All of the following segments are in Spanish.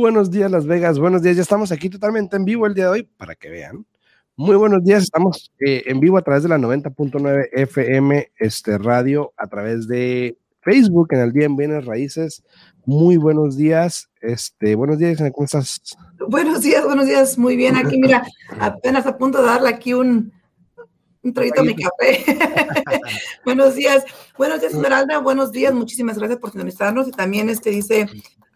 Buenos días, Las Vegas. Buenos días. Ya estamos aquí totalmente en vivo el día de hoy para que vean. Muy buenos días. Estamos eh, en vivo a través de la 90.9 FM este, radio, a través de Facebook en el día en Bienes Raíces. Muy buenos días. Este, buenos días, ¿cómo estás? Buenos días, buenos días. Muy bien. Aquí, mira, apenas a punto de darle aquí un, un traguito a mi café. buenos días. Buenos días, Esmeralda. Buenos días. Muchísimas gracias por sintonizarnos. Y también este dice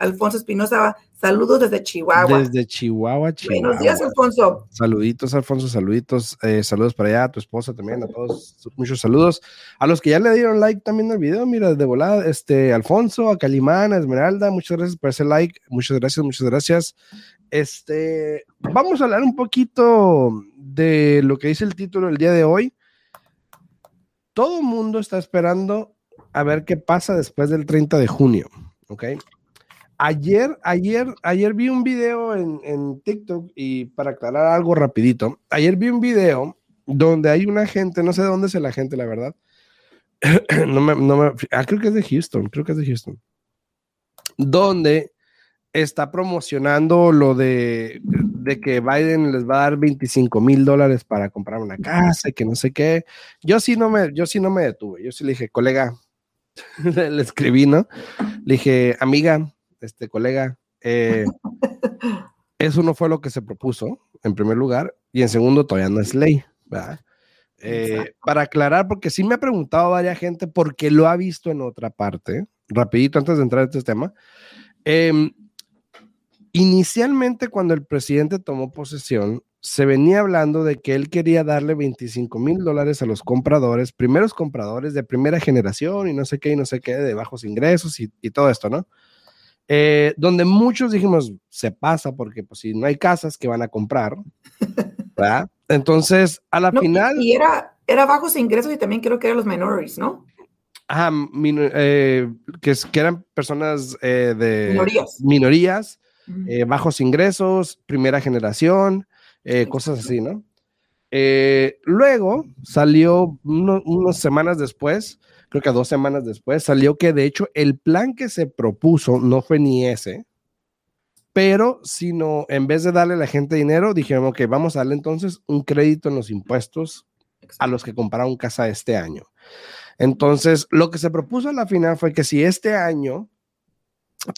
Alfonso Espinosa, saludos desde Chihuahua. Desde Chihuahua, Chihuahua. Buenos días, Alfonso. Saluditos, Alfonso, saluditos. Eh, saludos para allá, a tu esposa también, a todos. Muchos saludos. A los que ya le dieron like también al video, mira, de volada, este, Alfonso, a Calimán, a Esmeralda, muchas gracias por ese like. Muchas gracias, muchas gracias. Este, vamos a hablar un poquito de lo que dice el título el día de hoy. Todo el mundo está esperando a ver qué pasa después del 30 de junio, ¿ok? Ayer, ayer, ayer vi un video en, TikTok y para aclarar algo rapidito, ayer vi un video donde hay una gente, no sé de dónde es la gente, la verdad. no me, no me, ah, creo que es de Houston, creo que es de Houston. Donde está promocionando lo de, de que Biden les va a dar 25 mil dólares para comprar una casa y que no sé qué. Yo sí no me, yo sí no me detuve. Yo sí le dije, colega, le escribí, ¿no? Le dije, amiga, este colega, eh, eso no fue lo que se propuso, en primer lugar, y en segundo, todavía no es ley, ¿verdad? Eh, para aclarar, porque sí me ha preguntado varias gente porque lo ha visto en otra parte, rapidito antes de entrar en este tema. Em, inicialmente, cuando el presidente tomó posesión, se venía hablando de que él quería darle 25 mil dólares a los compradores, primeros compradores de primera generación y no sé qué y no sé qué, de bajos ingresos y, y todo esto, ¿no? Eh, donde muchos dijimos, se pasa porque pues si no hay casas que van a comprar, ¿verdad? Entonces, a la final... Y era, era bajos ingresos y también creo que eran los minorities, ¿no? Ajá, eh, que, que, eran personas eh, de minorías, minorías bajos ingresos, primera generación, cosas así, ¿no? luego salió unas semanas después creo que dos semanas después, salió que de hecho el plan que se propuso no fue ni ese, pero sino en vez de darle a la gente dinero, dijeron, ok, vamos a darle entonces un crédito en los impuestos a los que compraron casa este año. Entonces, lo que se propuso a la final fue que si este año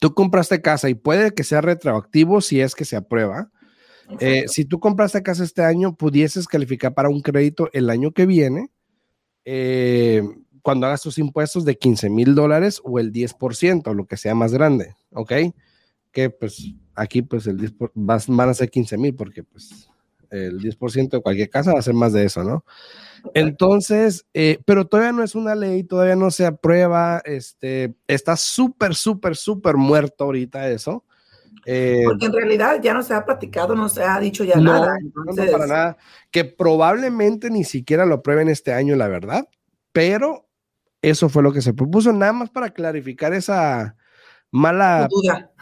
tú compraste casa y puede que sea retroactivo si es que se aprueba, eh, si tú compraste casa este año, pudieses calificar para un crédito el año que viene. Eh, cuando hagas tus impuestos de 15 mil dólares o el 10%, lo que sea más grande, ¿ok? Que pues aquí pues el 10 van a ser 15 mil porque pues el 10% de cualquier casa va a ser más de eso, ¿no? Entonces, eh, pero todavía no es una ley, todavía no se aprueba, este, está súper, súper, súper muerto ahorita eso. Eh, porque en realidad ya no se ha platicado, no se ha dicho ya nada. No, para nada. Que probablemente ni siquiera lo aprueben este año, la verdad. Pero eso fue lo que se propuso, nada más para clarificar esa mala duda.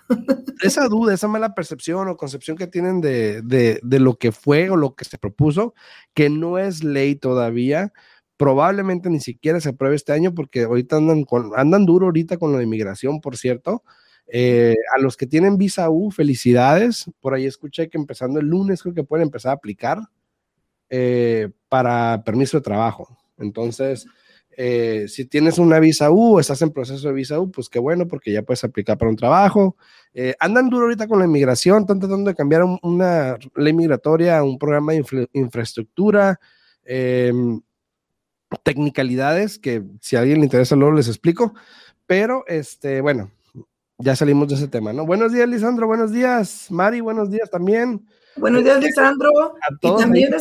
Esa duda, esa mala percepción o concepción que tienen de, de, lo que fue o lo que se propuso, que no es ley todavía. Probablemente ni siquiera se apruebe este año porque ahorita andan, con, andan duro ahorita con la inmigración, por cierto. Eh, a los que tienen visa U, felicidades. Por ahí escuché que empezando el lunes creo que pueden empezar a aplicar eh, para permiso de trabajo. Entonces, eh, si tienes una visa U estás en proceso de visa U, pues qué bueno, porque ya puedes aplicar para un trabajo. Eh, andan duro ahorita con la inmigración, están tratando de cambiar una ley migratoria, un programa de infraestructura, em, tecnicalidades que si a alguien le interesa luego les explico. Pero, este, bueno, ya salimos de ese tema, ¿no? Buenos días, Lisandro, buenos días. Mari, buenos días también. Buenos días, Lisandro. y también,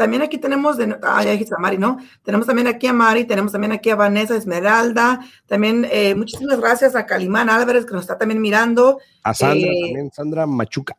también aquí tenemos, de, ah, ya dijiste a Mari, ¿no? Tenemos también aquí a Mari, tenemos también aquí a Vanessa Esmeralda, también eh, muchísimas gracias a Calimán Álvarez que nos está también mirando. A Sandra eh, también, Sandra Machuca.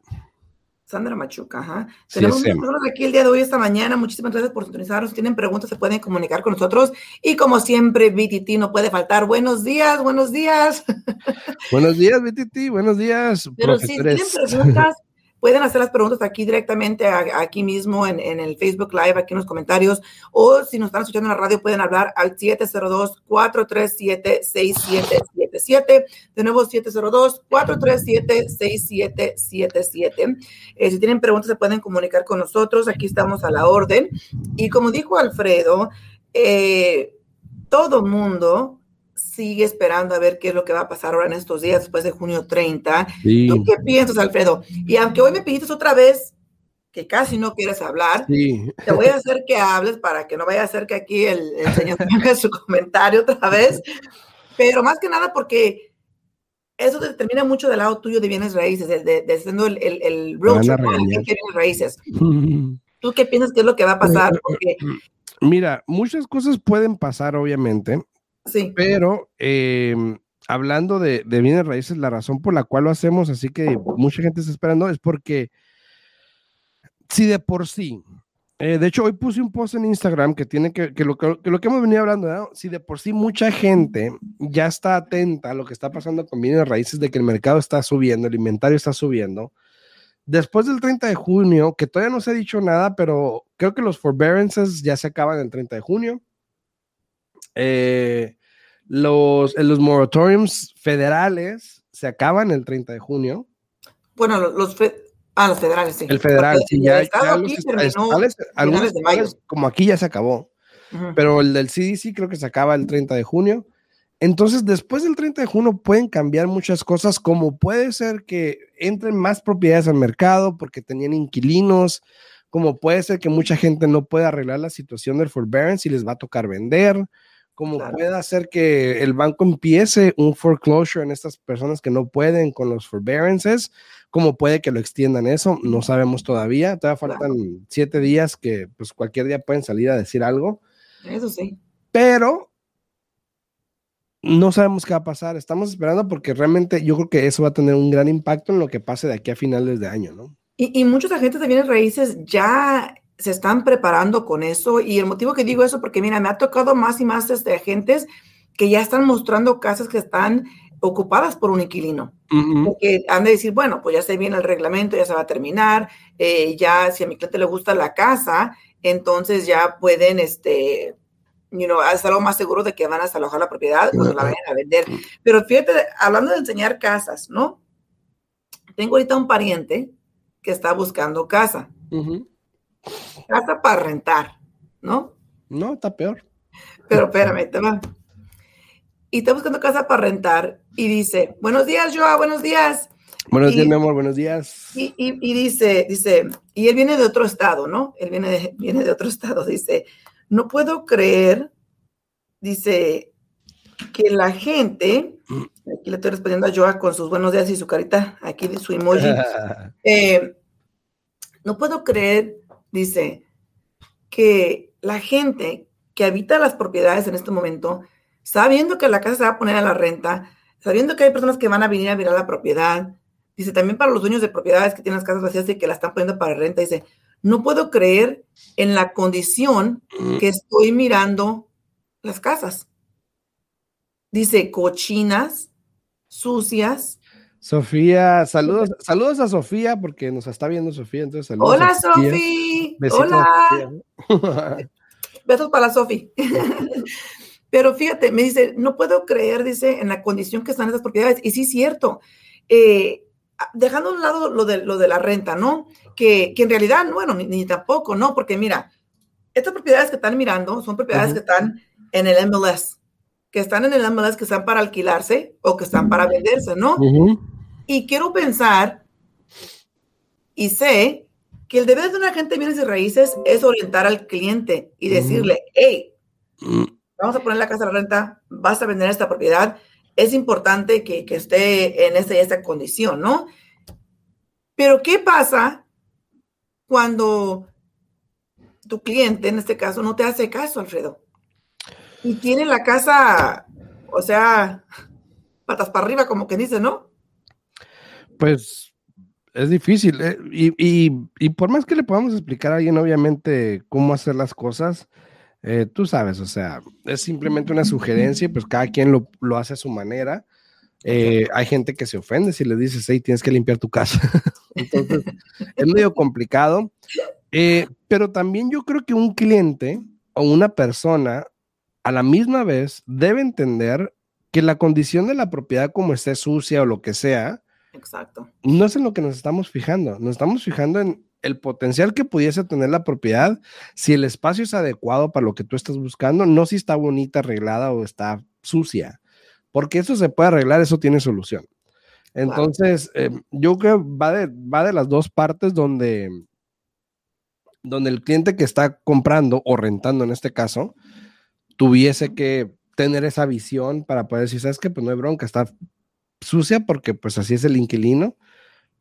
Sandra Machuca, ajá. tenemos personas aquí el día de hoy, esta mañana. Muchísimas gracias por sintonizarnos. Si tienen preguntas, se pueden comunicar con nosotros. Y como siempre, BTT no puede faltar. Buenos días, buenos días. Buenos días, BTT, buenos días. Pero si tienen preguntas, pueden hacer las preguntas aquí directamente, aquí mismo en, el Facebook Live, aquí en los comentarios, o si nos están escuchando en la radio, pueden hablar al 702-437-6777. De nuevo, 702-437-6777. Eh, si tienen preguntas, se pueden comunicar con nosotros. Aquí estamos a la orden. Y como dijo Alfredo, eh, todo mundo sigue esperando a ver qué es lo que va a pasar ahora en estos días después de junio 30. ¿Tú qué piensas, Alfredo? Y aunque hoy me pidiste otra vez que casi no quieres hablar, te voy a hacer que hables para que no vaya a ser que aquí el, señor tenga su comentario otra vez, pero más que nada porque eso determina mucho del lado tuyo de bienes raíces, de, de, de siendo el, el, el bienes raíces. ¿Tú qué piensas que es lo que va a pasar? Porque Mira, muchas cosas pueden pasar, obviamente. Sí. Pero em, hablando de, bienes raíces, la razón por la cual lo hacemos, así que mucha gente está esperando, es porque si de por sí, eh, de hecho, hoy puse un post en Instagram que tiene que, que, lo, que, lo que hemos venido hablando, si de por sí mucha gente ya está atenta a lo que está pasando con bienes raíces, de que el mercado está subiendo, el inventario está subiendo, después del 30 de junio, que todavía no se ha dicho nada, pero creo que los forbearances ya se acaban el 30 de junio. Eh, los, los moratoriums federales se acaban el 30 de junio. Bueno, los, ah, los federales, sí. El federal, sí, ya, aquí como aquí ya se acabó. Pero el del CDC creo que se acaba el 30 de junio. Entonces, después del 30 de junio pueden cambiar muchas cosas, como puede ser que entren más propiedades al mercado porque tenían inquilinos, como puede ser que mucha gente no pueda arreglar la situación del forbearance y les va a tocar vender, como puede ser que el banco empiece un foreclosure en estas personas que no pueden con los forbearances, como puede que lo extiendan eso, no sabemos todavía, todavía faltan siete días que pues cualquier día pueden salir a decir algo. Eso sí. Pero no sabemos qué va a pasar. Estamos esperando porque realmente yo creo que eso va a tener un gran impacto en lo que pase de aquí a finales de año, ¿no? Y, muchos agentes de bienes raíces ya se están preparando con eso. Y el motivo que digo eso, porque mira, me ha tocado más y más este, agentes que ya están mostrando casas que están ocupadas por un inquilino. Porque han de decir, bueno, pues ya se viene el reglamento, ya se va a terminar, eh, ya si a mi cliente le gusta la casa, entonces ya pueden, este, you know, es algo más seguro de que van a desalojar la propiedad cuando la vayan a vender. Pero fíjate, hablando de enseñar casas, ¿no? Tengo ahorita un pariente que está buscando casa. Casa para rentar, ¿no? No, está peor. Pero espérame, te va. Y está buscando casa para rentar y dice, buenos días, Joa, buenos días. Buenos días, mi amor, buenos días. Y, y, dice, dice, y él viene de otro estado, ¿no? Él viene de, viene de otro estado, dice, no puedo creer, dice, que la gente, aquí le estoy respondiendo a Joa con sus buenos días y su carita, aquí de su emoji, eh, no puedo creer, dice, que la gente que habita las propiedades en este momento, sabiendo que la casa se va a poner a la renta, sabiendo que hay personas que van a venir a mirar la propiedad, dice, también para los dueños de propiedades que tienen las casas vacías y que la están poniendo para renta, dice, no puedo creer en la condición que estoy mirando las casas. Dice cochinas, sucias. Sofía, saludos, saludos a Sofía porque nos está viendo Sofía, entonces saludos. Hola Sofía. Hola. Besos para Sofía. Pero fíjate, me dice, no puedo creer, dice, en la condición que están esas propiedades. Y sí, es cierto. Eh, dejando a un lado lo de, lo de la renta, ¿no? Que, en realidad, bueno, ni, tampoco, ¿no? Porque mira, estas propiedades que están mirando son propiedades que están en el MLS, que están en el MLS, que están para alquilarse o que están para venderse, ¿no? Y quiero pensar y sé que el deber de un agente de bienes y raíces es orientar al cliente y decirle, hey, vamos a poner la casa a la renta, vas a vender esta propiedad, es importante que, esté en esa, esa condición, ¿no? Pero ¿qué pasa cuando tu cliente, en este caso, no te hace caso, Alfredo? Y tiene la casa, o sea, patas para arriba, como que dice, ¿no? Pues es difícil. ¿eh? Y, por más que le podamos explicar a alguien, obviamente, cómo hacer las cosas, eh, tú sabes, o sea, es simplemente una sugerencia y pues cada quien lo, hace a su manera. Eh, hay gente que se ofende si le dices, hey, tienes que limpiar tu casa. Entonces, es medio complicado. Pero también yo creo que un cliente o una persona a la misma vez debe entender que la condición de la propiedad como esté sucia o lo que sea, Exacto. no es en lo que nos estamos fijando, nos estamos fijando en el potencial que pudiese tener la propiedad, si el espacio es adecuado para lo que tú estás buscando, no si está bonita, arreglada o está sucia, porque eso se puede arreglar, eso tiene solución. Entonces, eh, yo creo que va de, va de las dos partes donde, donde el cliente que está comprando o rentando en este caso, tuviese que tener esa visión para poder decir, ¿sabes qué? Pues no hay bronca, está sucia porque pues así es el inquilino,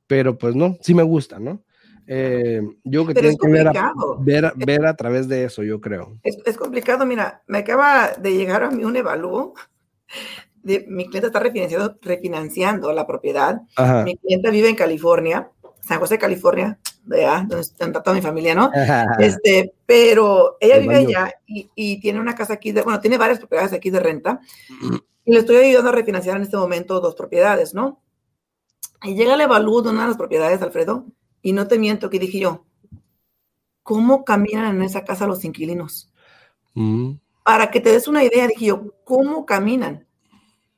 pero pues no, sí me gusta, ¿no? Eh, yo que tengo que ver a, ver, ver a, través de eso, yo creo. Es, es, complicado, mira, me acaba de llegar a mí un evalúo. De, mi cliente está refinanciando, refinanciando la propiedad. Ajá. Mi cliente vive en California, San José, California, ¿verdad? donde está toda mi familia, ¿no? Este, pero ella vive allá y, y, tiene una casa aquí, de, bueno, tiene varias propiedades aquí de renta. Y le estoy ayudando a refinanciar en este momento dos propiedades, ¿no? Y llega el evalúo de una de las propiedades, Alfredo, y no te miento que dije yo, ¿cómo caminan en esa casa los inquilinos? Mm. Para que te des una idea, dije yo, ¿cómo caminan?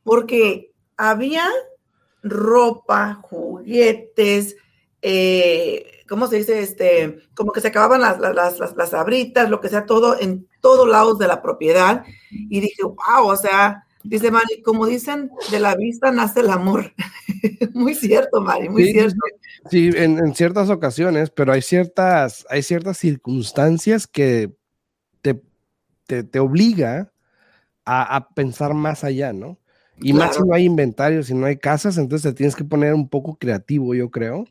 Porque había ropa, juguetes, eh, ¿cómo se dice? Este, como que se acababan las, las, las, las abritas, lo que sea, todo en todos lados de la propiedad. Y dije, wow, o sea, dice Mari, como dicen, de la vista nace el amor. muy cierto, Mari, muy sí, cierto. Sí, en, en, ciertas ocasiones, pero hay ciertas, hay ciertas circunstancias que te, te, te obliga a, a, pensar más allá, ¿no? Y claro. más si no hay inventarios, si no hay casas, entonces te tienes que poner un poco creativo, yo creo.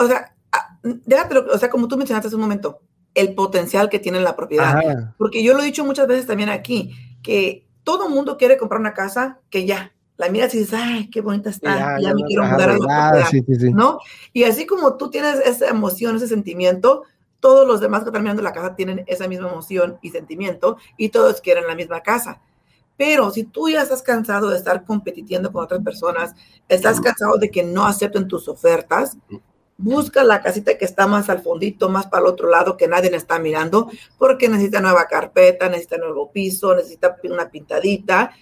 O sea, déjate, o sea, como tú mencionaste hace un momento, el potencial que tiene la propiedad. Ajá. Porque yo lo he dicho muchas veces también aquí, que todo mundo quiere comprar una casa que ya, la miras y dices, ay, qué bonita está, ya, ya me quiero mudar a la propiedad, sí, sí, sí. ¿no? Y así como tú tienes esa emoción, ese sentimiento, todos los demás que están mirando la casa tienen esa misma emoción y sentimiento y todos quieren la misma casa. Pero si tú ya estás cansado de estar compitiendo con otras personas, estás cansado de que no acepten tus ofertas, busca la casita que está más al fondito, más para el otro lado, que nadie está mirando, porque necesita nueva carpeta, necesita nuevo piso, necesita una pintadita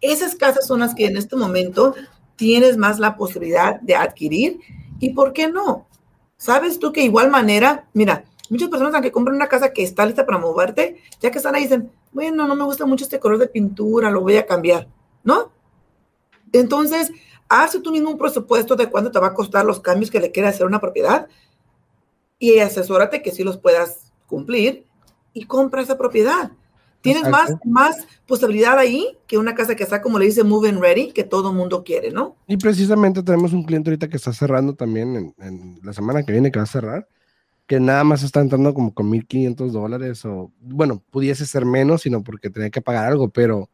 esas casas son las que en este momento tienes más la posibilidad de adquirir. ¿Y por qué no? ¿Sabes tú que igual manera, mira, muchas personas aunque compran una casa que está lista para moverte, ya que están ahí dicen, bueno, no me gusta mucho este color de pintura, lo voy a cambiar, ¿no? Entonces, hace tú mismo un presupuesto de cuánto te va a costar los cambios que le quieras hacer a una propiedad y asesórate que sí los puedas cumplir y compra esa propiedad. Tienes más, más posibilidad ahí que una casa que está, como le dice, move and ready, que todo mundo quiere, ¿no? Y precisamente tenemos un cliente ahorita que está cerrando también en, en la semana que viene, que va a cerrar, que nada más está entrando como con 1.500 dólares o, bueno, pudiese ser menos, sino porque tenía que pagar algo, pero...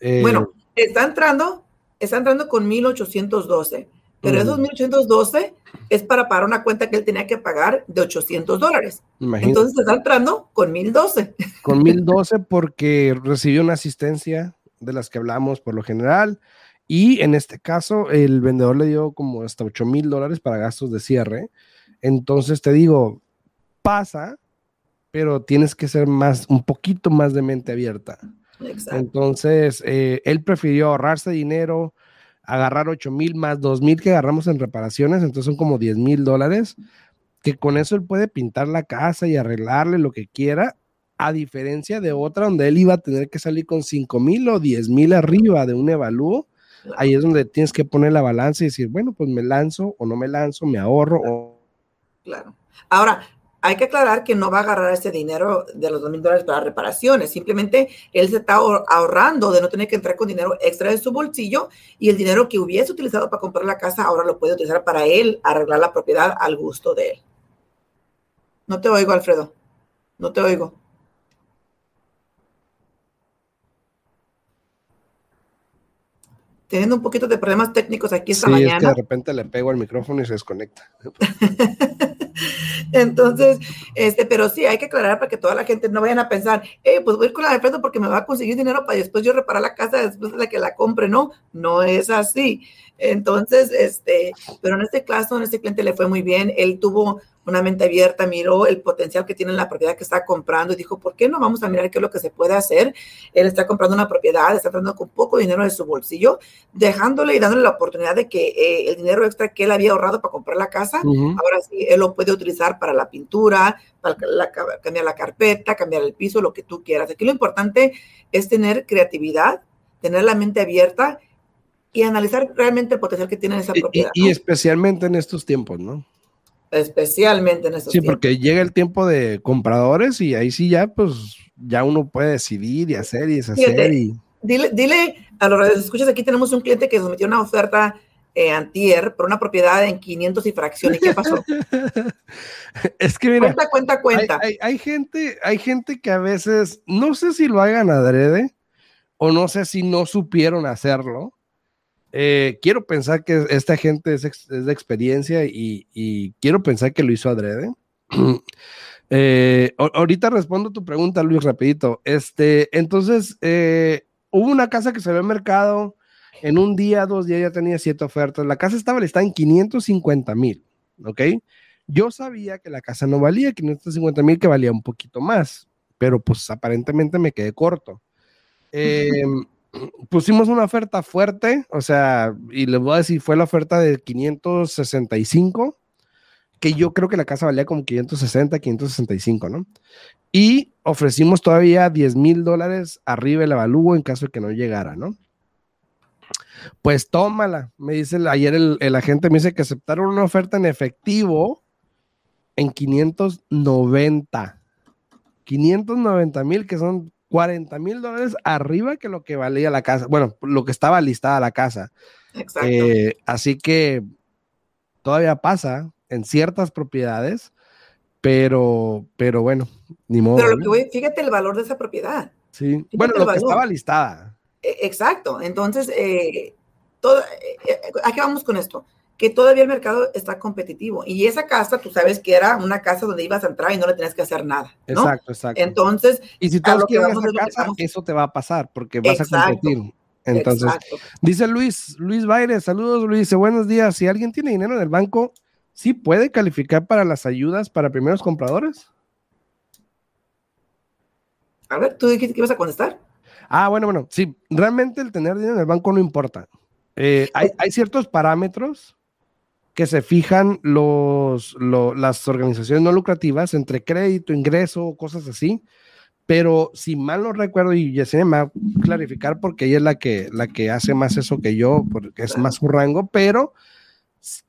Eh, bueno, está entrando, está entrando con 1.812, pero uh -huh. esos 1.812 es para pagar una cuenta que él tenía que pagar de 800 dólares. Entonces está entrando con 1012. Con 1012 porque recibió una asistencia de las que hablamos por lo general. Y en este caso, el vendedor le dio como hasta 8 mil dólares para gastos de cierre. Entonces te digo, pasa, pero tienes que ser más, un poquito más de mente abierta. Exacto. Entonces, eh, él prefirió ahorrarse dinero, agarrar 8 mil más 2 mil que agarramos en reparaciones, entonces son como 10 mil dólares, que con eso él puede pintar la casa y arreglarle lo que quiera, a diferencia de otra donde él iba a tener que salir con 5 mil o 10 mil arriba de un evalúo, ahí es donde tienes que poner la balanza y decir, bueno, pues me lanzo o no me lanzo, me ahorro claro. o... Claro. Ahora, hay que aclarar que no va a agarrar ese dinero de los dos mil dólares para reparaciones. Simplemente él se está ahorrando de no tener que entrar con dinero extra de su bolsillo y el dinero que hubiese utilizado para comprar la casa ahora lo puede utilizar para él arreglar la propiedad al gusto de él. No te oigo, Alfredo. No te oigo. Teniendo un poquito de problemas técnicos aquí esta mañana. Es que de repente le pego al micrófono y se desconecta. Entonces, este, pero sí, hay que aclarar para que toda la gente no vayan a pensar, hey, pues voy a ir con la defensa porque me va a conseguir dinero para después yo reparar la casa después de la que la compre. No, no es así. Entonces, este, pero en este caso, en este cliente le fue muy bien. Él tuvo una mente abierta, miró el potencial que tiene en la propiedad que está comprando y dijo, ¿por qué no vamos a mirar qué es lo que se puede hacer? Él está comprando una propiedad, está tratando con poco dinero de su bolsillo, dejándole y dándole la oportunidad de que eh, el dinero extra que él había ahorrado para comprar la casa, ahora sí, él lo puede utilizar para la pintura, para cambiar la carpeta, cambiar el piso, lo que tú quieras. Aquí lo importante es tener creatividad, tener la mente abierta y analizar realmente el potencial que tiene esa propiedad. Y, especialmente en estos tiempos, ¿no? Especialmente en estos tiempos. Sí, porque llega el tiempo de compradores y ahí sí ya, pues, ya uno puede decidir y hacer y deshacer. y... Dile, dile a los escuchas, aquí tenemos un cliente que sometió una oferta eh, antier por una propiedad en 500 y fracciones. ¿Qué pasó? es que mira, cuenta, cuenta, cuenta. Hay, hay, gente, hay gente que a veces, no sé si lo hagan adrede o no sé si no supieron hacerlo, eh, quiero pensar que esta gente es, de experiencia y, quiero pensar que lo hizo adrede. Eh, ahorita respondo tu pregunta, Luis, rapidito. Este, entonces, eh, hubo una casa que se ve en mercado, en un día, dos días ya tenía siete ofertas. La casa estaba listada en 550 mil, ¿ok? Yo sabía que la casa no valía 550 mil, que valía un poquito más, pero pues aparentemente me quedé corto. Eh, pusimos una oferta fuerte, o sea, y les voy a decir, fue la oferta de 565, que yo creo que la casa valía como 560, 565, ¿no? Y ofrecimos todavía 10 mil dólares arriba el avalúo en caso de que no llegara, ¿no? Pues tómala, me dice ayer el, el agente, me dice que aceptaron una oferta en efectivo en 590. 590 mil, que son 40 mil dólares arriba que lo que valía la casa, bueno, lo que estaba listada la casa. Exacto. Eh, así que todavía pasa en ciertas propiedades, pero, pero bueno, ni modo. Pero lo que fíjate el valor de esa propiedad. Sí, bueno, lo que estaba listada. E, exacto, entonces, eh, todo, eh, ¿a qué vamos con esto? Que todavía el mercado está competitivo. Y esa casa, tú sabes que era una casa donde ibas a entrar y no le tenías que hacer nada. Exacto, exacto. Entonces, y si todos quieren esa casa, eso te va a pasar porque vas a competir. Entonces, dice Luis, Luis Baire, saludos Luis, dice buenos días. Si alguien tiene dinero en el banco, ¿sí puede calificar para las ayudas para primeros compradores? A ver, ¿tú dijiste que ibas a contestar? Ah, bueno, bueno, sí, realmente el tener dinero en el banco no importa. Eh, hay, hay, ciertos parámetros que se fijan los, las organizaciones no lucrativas entre crédito, ingreso, cosas así. Pero si mal no recuerdo, y Yesenia me va a clarificar porque ella es la que, la que hace más eso que yo, porque es más su rango, pero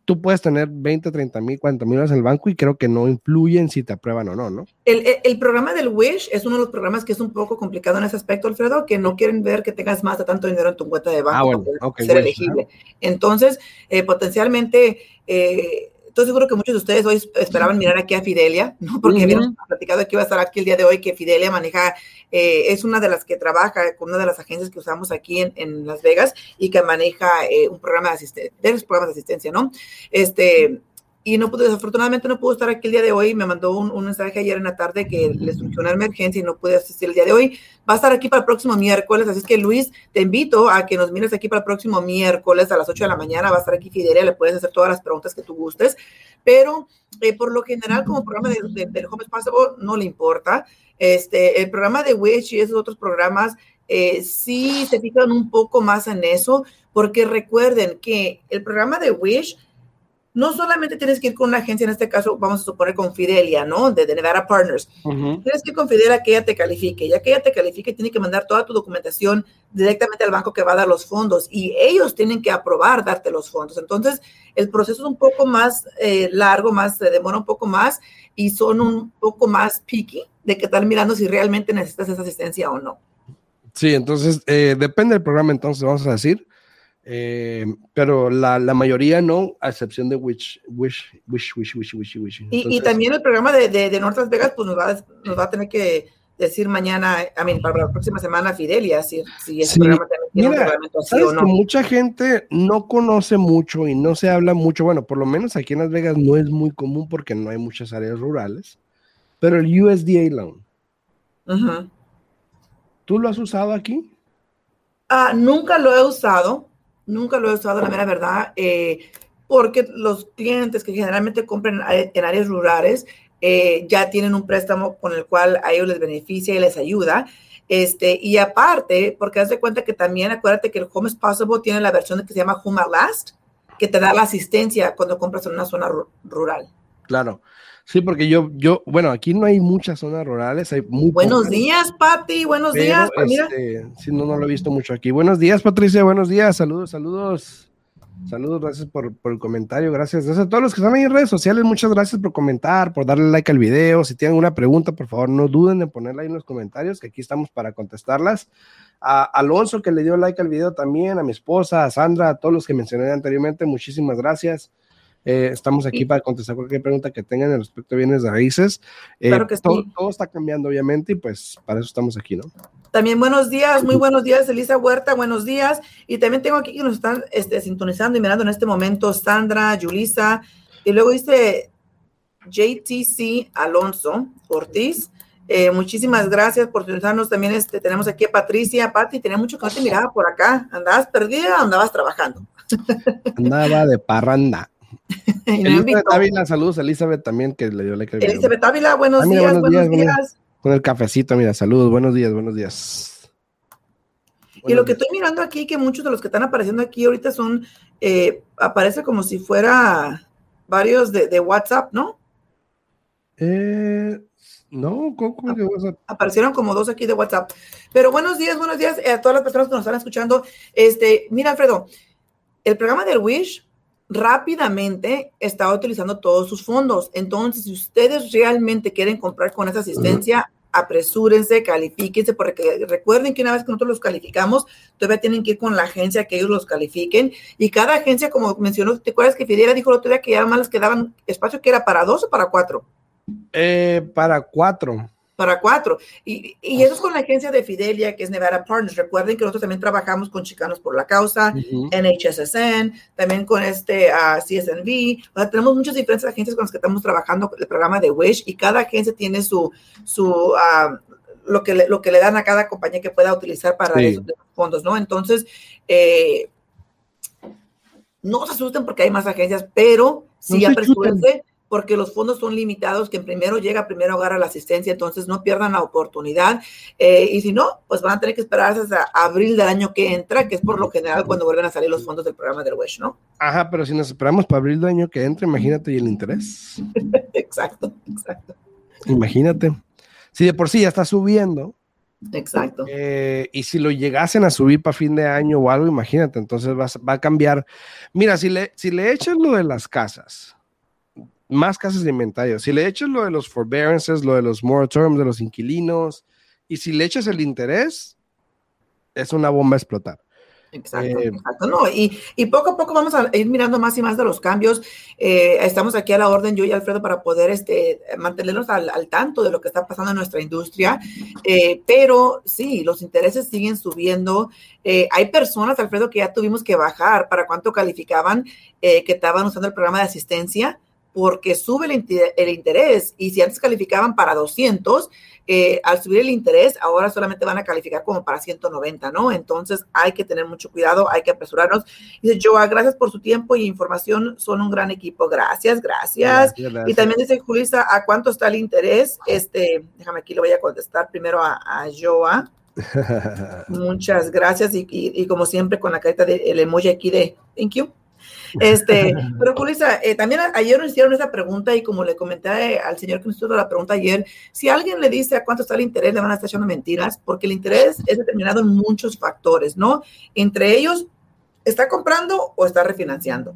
tú puedes tener 20, 30 mil, 40 mil en el banco y creo que no influyen si te aprueban o no, ¿no? El, el, programa del Wish es uno de los programas que es un poco complicado en ese aspecto, Alfredo, que no quieren ver que tengas más de tanto dinero en tu cuenta de banco ah, para ser elegible. Entonces, eh, potencialmente eh, estoy seguro que muchos de ustedes hoy esperaban mirar aquí a Fidelia, ¿no? Porque habíamos platicado que iba a estar aquí el día de hoy, que Fidelia maneja, eh, es una de las que trabaja con una de las agencias que usamos aquí en, Las Vegas y que maneja eh, un programa de asistencia, de programas de asistencia, ¿no? Este, y no desafortunadamente no pudo estar aquí el día de hoy. Me mandó un, mensaje ayer en la tarde que le surgió una emergencia y no pude asistir el día de hoy. Va a estar aquí para el próximo miércoles, así es que Luis, te invito a que nos mires aquí para el próximo miércoles a las 8 de la mañana. Va a estar aquí Fidelia, le puedes hacer todas las preguntas que tú gustes, pero eh, por lo general como programa de, del Home no le importa. Este, el programa de Wish y esos otros programas eh, sí se fijan un poco más en eso, porque recuerden que el programa de Wish no solamente tienes que ir con una agencia, en este caso vamos a suponer con Fidelia, ¿no? De, Nevada Partners. Tienes que ir con Fidelia que ella te califique. Ya que ella te califique, tiene que mandar toda tu documentación directamente al banco que va a dar los fondos y ellos tienen que aprobar darte los fondos. Entonces, el proceso es un poco más eh, largo, más se demora un poco más y son un poco más picky de que están mirando si realmente necesitas esa asistencia o no. Sí, entonces eh, depende del programa, entonces vamos a decir. Eh, pero la, la, mayoría no, a excepción de Wish, Wish, Wish, Wish, Wish, Wish, Wish. y, y, también el programa de, de, de North Las Vegas, pues nos va, nos va a tener que decir mañana, a mí, para la próxima semana Fidelia, si, si ese programa también tiene Mira, reglamento así o no. Que mucha gente no conoce mucho y no se habla mucho, bueno, por lo menos aquí en Las Vegas no es muy común porque no hay muchas áreas rurales, pero el USDA Loan. ¿Tú lo has usado aquí? Ah, nunca lo he usado, nunca lo he usado, la mera verdad, eh, porque los clientes que generalmente compran en áreas rurales eh, ya tienen un préstamo con el cual a ellos les beneficia y les ayuda. Este, y aparte, porque haz de cuenta que también acuérdate que el Home is Possible tiene la versión que se llama Home at Last, que te da la asistencia cuando compras en una zona rural. Claro. Sí, porque yo, yo, bueno, aquí no hay muchas zonas rurales, hay muy Buenos días, Pati, buenos días. Este, sí, no, no lo he visto mucho aquí. Buenos días, Patricia, buenos días, saludos, saludos. Saludos, gracias por, el comentario, gracias. Gracias a todos los que están ahí en redes sociales, muchas gracias por comentar, por darle like al video. Si tienen alguna pregunta, por favor, no duden en ponerla ahí en los comentarios, que aquí estamos para contestarlas. A Alonso, que le dio like al video también, a mi esposa, a Sandra, a todos los que mencioné anteriormente, muchísimas gracias. Eh, estamos aquí para contestar cualquier pregunta que tengan en respecto a bienes de raíces. Eh, claro que todo, todo, está cambiando, obviamente, y pues para eso estamos aquí, ¿no? También buenos días, muy buenos días, Elisa Huerta, buenos días. Y también tengo aquí que nos están este, sintonizando y mirando en este momento Sandra, Yulisa, y luego dice JTC Alonso Ortiz. Eh, muchísimas gracias por sintonizarnos. También este, tenemos aquí a Patricia, Pati, tenía mucho que no te miraba por acá. ¿Andabas perdida o andabas trabajando? Andaba de parranda. Elizabeth Ávila, saludos Elizabeth también que le dio like. Elizabeth Ávila, buenos, ah, días, buenos, días, Con el cafecito, mira, saludos, buenos días, buenos días. y lo que estoy mirando aquí, que muchos de los que están apareciendo aquí ahorita son, eh, aparece como si fuera varios de, WhatsApp, ¿no? Eh, no, ¿cómo, que WhatsApp? Aparecieron como dos aquí de WhatsApp. Pero buenos días, buenos días a todas las personas que nos están escuchando. Este, mira, Alfredo, el programa del Wish rápidamente está utilizando todos sus fondos. Entonces, si ustedes realmente quieren comprar con esa asistencia, apresúrense, califíquense, porque recuerden que una vez que nosotros los calificamos, todavía tienen que ir con la agencia que ellos los califiquen. Y cada agencia, como mencionó, ¿te acuerdas que Fidera dijo el otro día que ya más les quedaban espacio que era para dos o para cuatro? Eh, para cuatro para cuatro. Y, y, eso es con la agencia de Fidelia, que es Nevada Partners. Recuerden que nosotros también trabajamos con Chicanos por la Causa, NHSSN, también con este uh, CSNV. O sea, tenemos muchas diferentes agencias con las que estamos trabajando el programa de WISH y cada agencia tiene su, su lo, que le, lo que le dan a cada compañía que pueda utilizar para esos fondos, ¿no? Entonces, eh, no se asusten porque hay más agencias, pero sí no apresúrense porque los fondos son limitados, quien primero llega, primero agarra la asistencia, entonces no pierdan la oportunidad. Eh, y si no, pues van a tener que esperar hasta abril del año que entra, que es por lo general cuando vuelven a salir los fondos del programa del WESH, ¿no? Ajá, pero si nos esperamos para abril del año que entra, imagínate y el interés. exacto, exacto. Imagínate. Si de por sí ya está subiendo. Exacto. Eh, y si lo llegasen a subir para fin de año o algo, imagínate, entonces va, va a cambiar. Mira, si le, si le echas lo de las casas, más casas de inventario. Si le echas lo de los forbearances, lo de los moratoriums de los inquilinos, y si le echas el interés, es una bomba a explotar. Exacto, eh, exacto. No, y, y, poco a poco vamos a ir mirando más y más de los cambios. Eh, estamos aquí a la orden, yo y Alfredo, para poder este, mantenernos al, al tanto de lo que está pasando en nuestra industria. Eh, pero sí, los intereses siguen subiendo. hay personas, Alfredo, que ya tuvimos que bajar para cuánto calificaban, que estaban usando el programa de asistencia porque sube el, interés y si antes calificaban para 200, eh, al subir el interés, ahora solamente van a calificar como para 190, ¿no? Entonces hay que tener mucho cuidado, hay que apresurarnos. Dice Joa, gracias por su tiempo y información, son un gran equipo. Gracias, gracias. Y también dice Julisa, ¿a cuánto está el interés? Este, déjame aquí, le voy a contestar primero a, a Joa. Muchas gracias y, como siempre con la carita del emoji aquí de thank you. Este, pero Julissa, eh, también ayer nos hicieron esa pregunta y como le comenté al señor que nos hizo la pregunta ayer, si alguien le dice a cuánto está el interés, le van a estar echando mentiras, porque el interés es determinado en muchos factores, ¿no? Entre ellos, ¿está comprando o está refinanciando?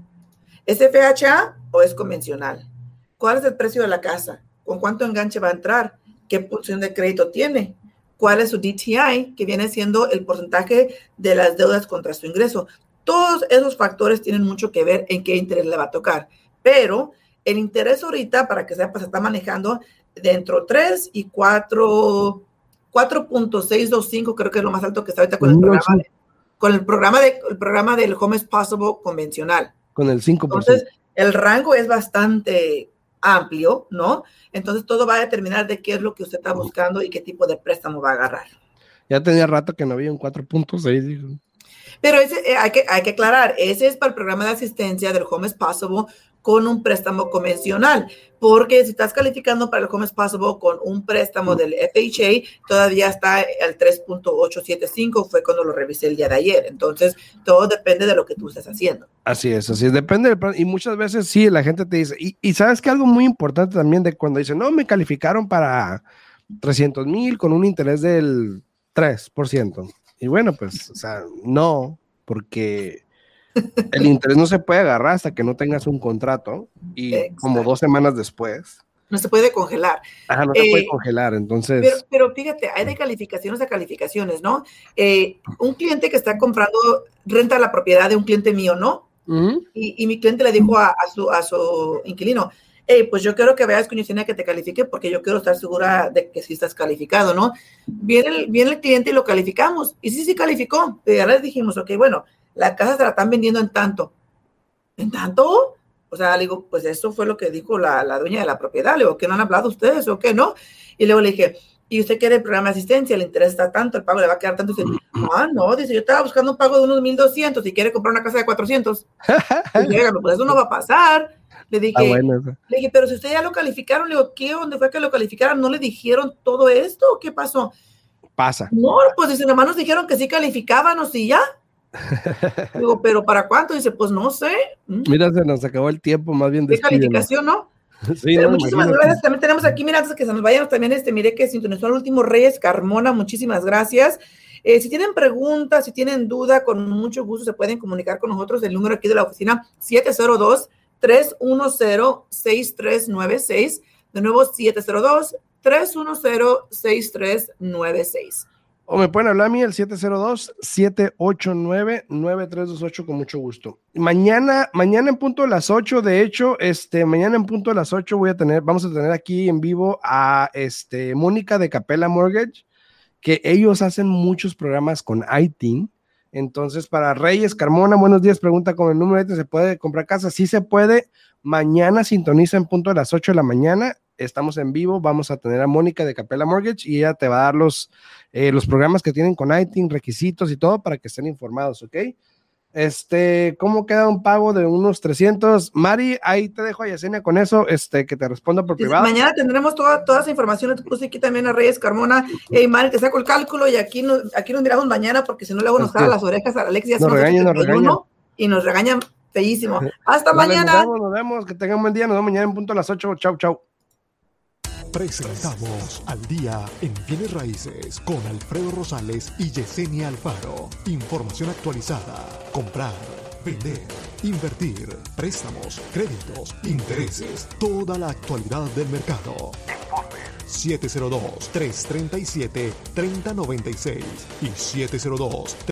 ¿Es FHA o es convencional? ¿Cuál es el precio de la casa? ¿Con cuánto enganche va a entrar? ¿Qué porción de crédito tiene? cuál es su DTI, que viene siendo el porcentaje de las deudas contra su ingreso. Todos esos factores tienen mucho que ver en qué interés le va a tocar, pero el interés ahorita, para que sepa, se está manejando dentro 3 y 4, 4.625, creo que es lo más alto que está ahorita con el programa, con el programa, de, el programa del Home is Possible convencional. Con el 5%. Entonces, el rango es bastante amplio, ¿no? Entonces, todo va a determinar de qué es lo que usted está buscando y qué tipo de préstamo va a agarrar. Ya tenía rato que no había un 4.6. Pero ese, eh, hay, que, hay que aclarar, ese es para el programa de asistencia del Home Possible con un préstamo convencional, porque si estás calificando para el Home Possible con un préstamo del FHA, todavía está al 3.875, fue cuando lo revisé el día de ayer. Entonces, todo depende de lo que tú estés haciendo. Así es, así es, depende del plan. Y muchas veces sí, la gente te dice, y, y sabes que algo muy importante también de cuando dicen, no, me calificaron para 300 mil con un interés del 3%. Y bueno, pues, o sea, no, porque el interés no se puede agarrar hasta que no tengas un contrato y como dos semanas después. No se puede congelar. Ajá, no se puede eh, congelar, entonces. Pero, pero, fíjate, hay de calificaciones a calificaciones, ¿no? Eh, un cliente que está comprando renta la propiedad de un cliente mío, ¿no? y, y, mi cliente le dijo a, su, a su inquilino, hey, pues yo quiero que veas con que te califique porque yo quiero estar segura de que sí estás calificado, ¿no? Viene el, viene el cliente y lo calificamos. Y sí, sí calificó. Y ahora le dijimos, ok, bueno, la casa se la están vendiendo en tanto. ¿En tanto? O sea, le digo, pues eso fue lo que dijo la, la dueña de la propiedad. Le digo, ¿qué no han hablado ustedes o qué no? Y luego le dije, ¿y usted quiere el programa de asistencia? ¿Le interesa tanto? ¿El pago le va a quedar tanto? Y dice, ah, no, dice, yo estaba buscando un pago de unos 1.200 y quiere comprar una casa de 400. Y dice, pues eso no va a pasar. Le dije, ah, le dije, pero si usted ya lo calificaron, le digo, ¿qué? ¿Dónde fue que lo calificaron? ¿No le dijeron todo esto? ¿Qué pasó? Pasa. No, pues dice, hermanos dijeron que sí calificaban o sí ya. Digo, ¿pero para cuánto? Dice, pues no sé. ¿Mm? Mira, se nos acabó el tiempo, más bien. De calificación, ¿no? Sí, muchísimas gracias. También tenemos aquí, mira, antes que se nos vayan, también este, mire que sintonizó el último Reyes Carmona, muchísimas gracias. Eh, si tienen preguntas, si tienen duda, con mucho gusto se pueden comunicar con nosotros. El número aquí de la oficina 702 310-6396. De nuevo, 702-310-6396. O me pueden hablar a mí el 702-789-9328 con mucho gusto. Mañana, mañana en punto de las 8, de hecho, este, mañana en punto de las 8 voy a tener, vamos a tener aquí en vivo a este, Mónica de Capella Mortgage, que ellos hacen muchos programas con ITIN entonces, para Reyes Carmona, buenos días. Pregunta con el número este, ¿se puede comprar casa? Sí se puede. Mañana sintoniza en punto a las 8 de la mañana. Estamos en vivo. Vamos a tener a Mónica de Capella Mortgage y ella te va a dar los, eh, los programas que tienen con ITIN, requisitos y todo para que estén informados, ¿ok? Este, ¿cómo queda un pago de unos 300? Mari, ahí te dejo a Yesenia con eso, este, que te responda por privado. Mañana tendremos toda, toda esa información, te puse aquí también a Reyes Carmona. Hey, Mari, te saco el cálculo y aquí, no, aquí nos miramos mañana porque si no luego nos caen las orejas a Alexia. Nos regañan, nos regañan. Y nos regañan feísimo. Hasta mañana. Nos vemos, nos vemos, que tengan un buen día, nos vemos mañana en punto a las 8. Chau, chau. Presentamos al día en bienes raíces con Alfredo Rosales y Yesenia Alfaro. Información actualizada. Comprar, vender, invertir, préstamos, créditos, intereses, toda la actualidad del mercado. 702-337-3096 y 702